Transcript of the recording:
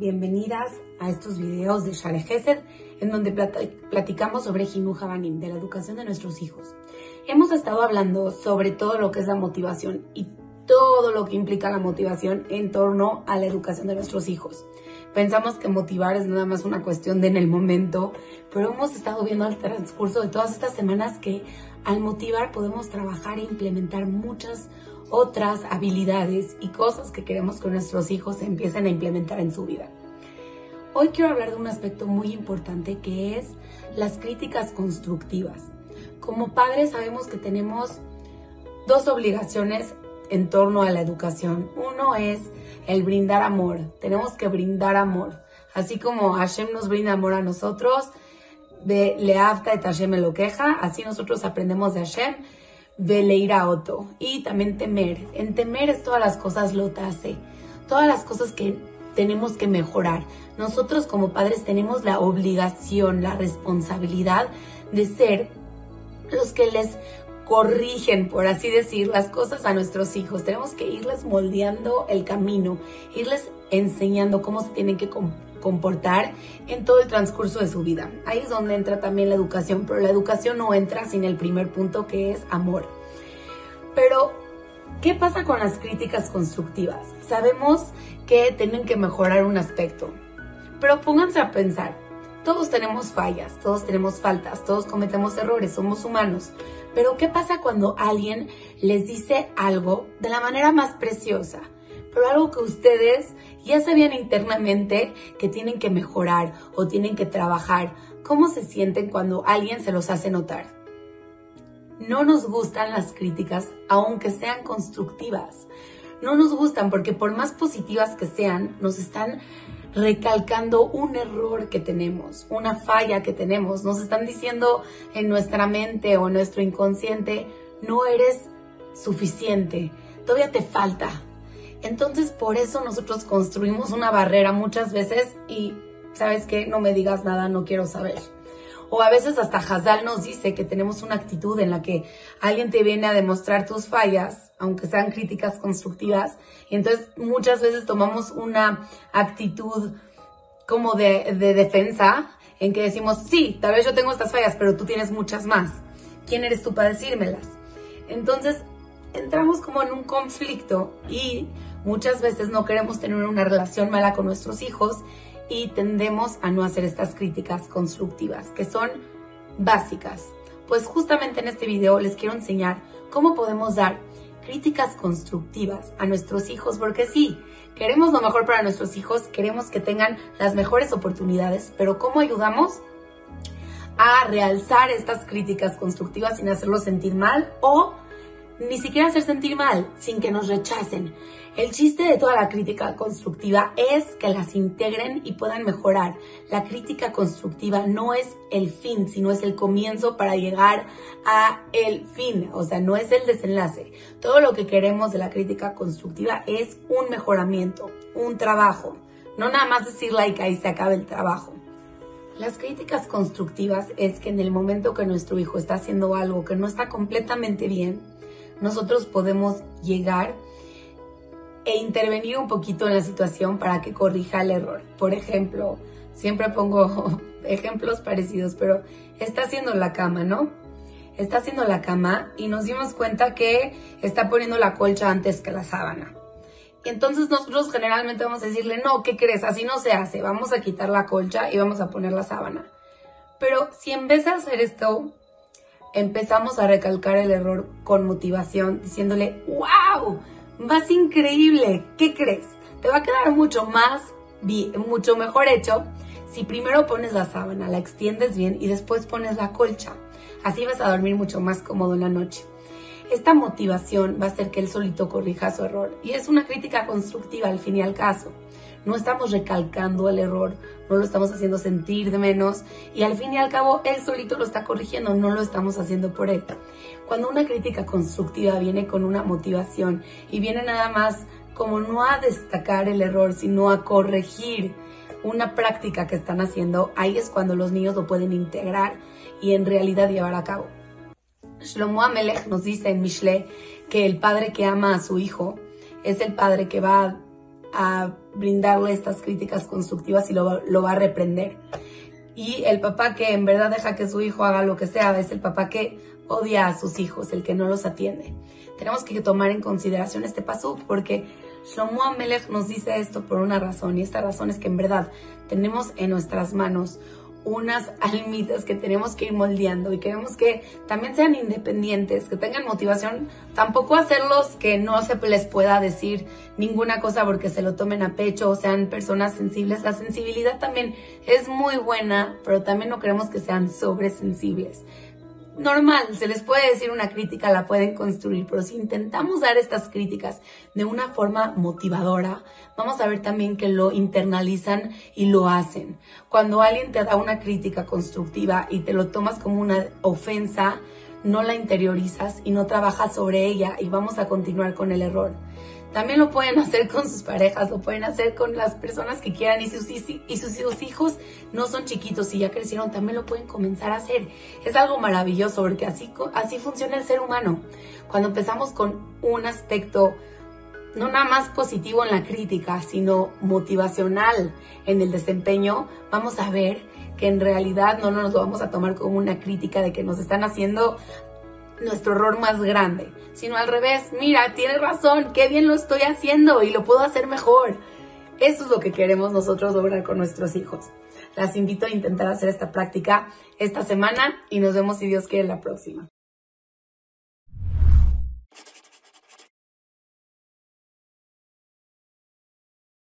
bienvenidas a estos videos de Share Gesed, en donde platicamos sobre Hinu Habanim, de la educación de nuestros hijos. Hemos estado hablando sobre todo lo que es la motivación y todo lo que implica la motivación en torno a la educación de nuestros hijos. Pensamos que motivar es nada más una cuestión de en el momento, pero hemos estado viendo al transcurso de todas estas semanas que al motivar podemos trabajar e implementar muchas otras habilidades y cosas que queremos que nuestros hijos empiecen a implementar en su vida. Hoy quiero hablar de un aspecto muy importante que es las críticas constructivas. Como padres sabemos que tenemos dos obligaciones en torno a la educación. Uno es el brindar amor. Tenemos que brindar amor. Así como Hashem nos brinda amor a nosotros, de Leafta et Hashem lo queja, así nosotros aprendemos de Hashem a otro y también temer. En temer es todas las cosas lo hace, todas las cosas que tenemos que mejorar. Nosotros como padres tenemos la obligación, la responsabilidad de ser los que les corrigen, por así decir, las cosas a nuestros hijos. Tenemos que irles moldeando el camino, irles enseñando cómo se tienen que comportar en todo el transcurso de su vida. Ahí es donde entra también la educación, pero la educación no entra sin el primer punto que es amor. Pero, ¿qué pasa con las críticas constructivas? Sabemos que tienen que mejorar un aspecto, pero pónganse a pensar, todos tenemos fallas, todos tenemos faltas, todos cometemos errores, somos humanos. Pero ¿qué pasa cuando alguien les dice algo de la manera más preciosa? pero algo que ustedes ya sabían internamente que tienen que mejorar o tienen que trabajar. ¿Cómo se sienten cuando alguien se los hace notar? No nos gustan las críticas, aunque sean constructivas. No nos gustan porque por más positivas que sean, nos están recalcando un error que tenemos, una falla que tenemos. Nos están diciendo en nuestra mente o en nuestro inconsciente, no eres suficiente, todavía te falta, entonces por eso nosotros construimos una barrera muchas veces y, ¿sabes qué? No me digas nada, no quiero saber. O a veces hasta Hazal nos dice que tenemos una actitud en la que alguien te viene a demostrar tus fallas, aunque sean críticas constructivas, y entonces muchas veces tomamos una actitud como de, de defensa en que decimos, sí, tal vez yo tengo estas fallas, pero tú tienes muchas más. ¿Quién eres tú para decírmelas? Entonces entramos como en un conflicto y Muchas veces no queremos tener una relación mala con nuestros hijos y tendemos a no hacer estas críticas constructivas, que son básicas. Pues justamente en este video les quiero enseñar cómo podemos dar críticas constructivas a nuestros hijos, porque sí, queremos lo mejor para nuestros hijos, queremos que tengan las mejores oportunidades, pero ¿cómo ayudamos? a realzar estas críticas constructivas sin hacerlos sentir mal o ni siquiera hacer sentir mal, sin que nos rechacen. El chiste de toda la crítica constructiva es que las integren y puedan mejorar. La crítica constructiva no es el fin, sino es el comienzo para llegar a el fin, o sea, no es el desenlace. Todo lo que queremos de la crítica constructiva es un mejoramiento, un trabajo. No nada más decir like ahí se acaba el trabajo. Las críticas constructivas es que en el momento que nuestro hijo está haciendo algo que no está completamente bien, nosotros podemos llegar e intervenir un poquito en la situación para que corrija el error. Por ejemplo, siempre pongo ejemplos parecidos, pero está haciendo la cama, ¿no? Está haciendo la cama y nos dimos cuenta que está poniendo la colcha antes que la sábana. Entonces nosotros generalmente vamos a decirle, no, ¿qué crees? Así no se hace, vamos a quitar la colcha y vamos a poner la sábana. Pero si en vez de hacer esto, empezamos a recalcar el error con motivación, diciéndole, wow, vas increíble, ¿qué crees? Te va a quedar mucho más, mucho mejor hecho si primero pones la sábana, la extiendes bien y después pones la colcha. Así vas a dormir mucho más cómodo en la noche. Esta motivación va a hacer que él solito corrija su error y es una crítica constructiva al fin y al caso. No estamos recalcando el error, no lo estamos haciendo sentir de menos y al fin y al cabo él solito lo está corrigiendo, no lo estamos haciendo por él. Cuando una crítica constructiva viene con una motivación y viene nada más como no a destacar el error, sino a corregir una práctica que están haciendo, ahí es cuando los niños lo pueden integrar y en realidad llevar a cabo. Shlomo Amelech nos dice en Mishle que el padre que ama a su hijo es el padre que va a brindarle estas críticas constructivas y lo, va a reprender. Y el papá que en verdad deja que su hijo haga lo que sea, es el papá que odia a sus hijos, el que no los atiende. Tenemos que tomar en consideración este paso porque Shlomo Amelech nos dice esto por una razón y esta razón es que en verdad tenemos en nuestras manos unas almitas que tenemos que ir moldeando y queremos que también sean independientes, que tengan motivación, tampoco hacerlos que no se les pueda decir ninguna cosa porque se lo tomen a pecho o sean personas sensibles. La sensibilidad también es muy buena, pero también no queremos que sean sobresensibles normal, se les puede decir una crítica, la pueden construir, pero si intentamos dar estas críticas de una forma motivadora, vamos a ver también que lo internalizan y lo hacen. Cuando alguien te da una crítica constructiva y te lo tomas como una ofensa, no la interiorizas y no trabajas sobre ella y vamos a continuar con el error. También lo pueden hacer con sus parejas, lo pueden hacer con las personas que quieran y sus, y sus hijos no son chiquitos y ya crecieron, también lo pueden comenzar a hacer. Es algo maravilloso porque así, así funciona el ser humano. Cuando empezamos con un aspecto no nada más positivo en la crítica, sino motivacional en el desempeño, vamos a ver que en realidad no nos lo vamos a tomar como una crítica de que nos están haciendo nuestro error más grande, sino al revés, mira, tienes razón, qué bien lo estoy haciendo y lo puedo hacer mejor. Eso es lo que queremos nosotros lograr con nuestros hijos. Las invito a intentar hacer esta práctica esta semana y nos vemos si Dios quiere la próxima.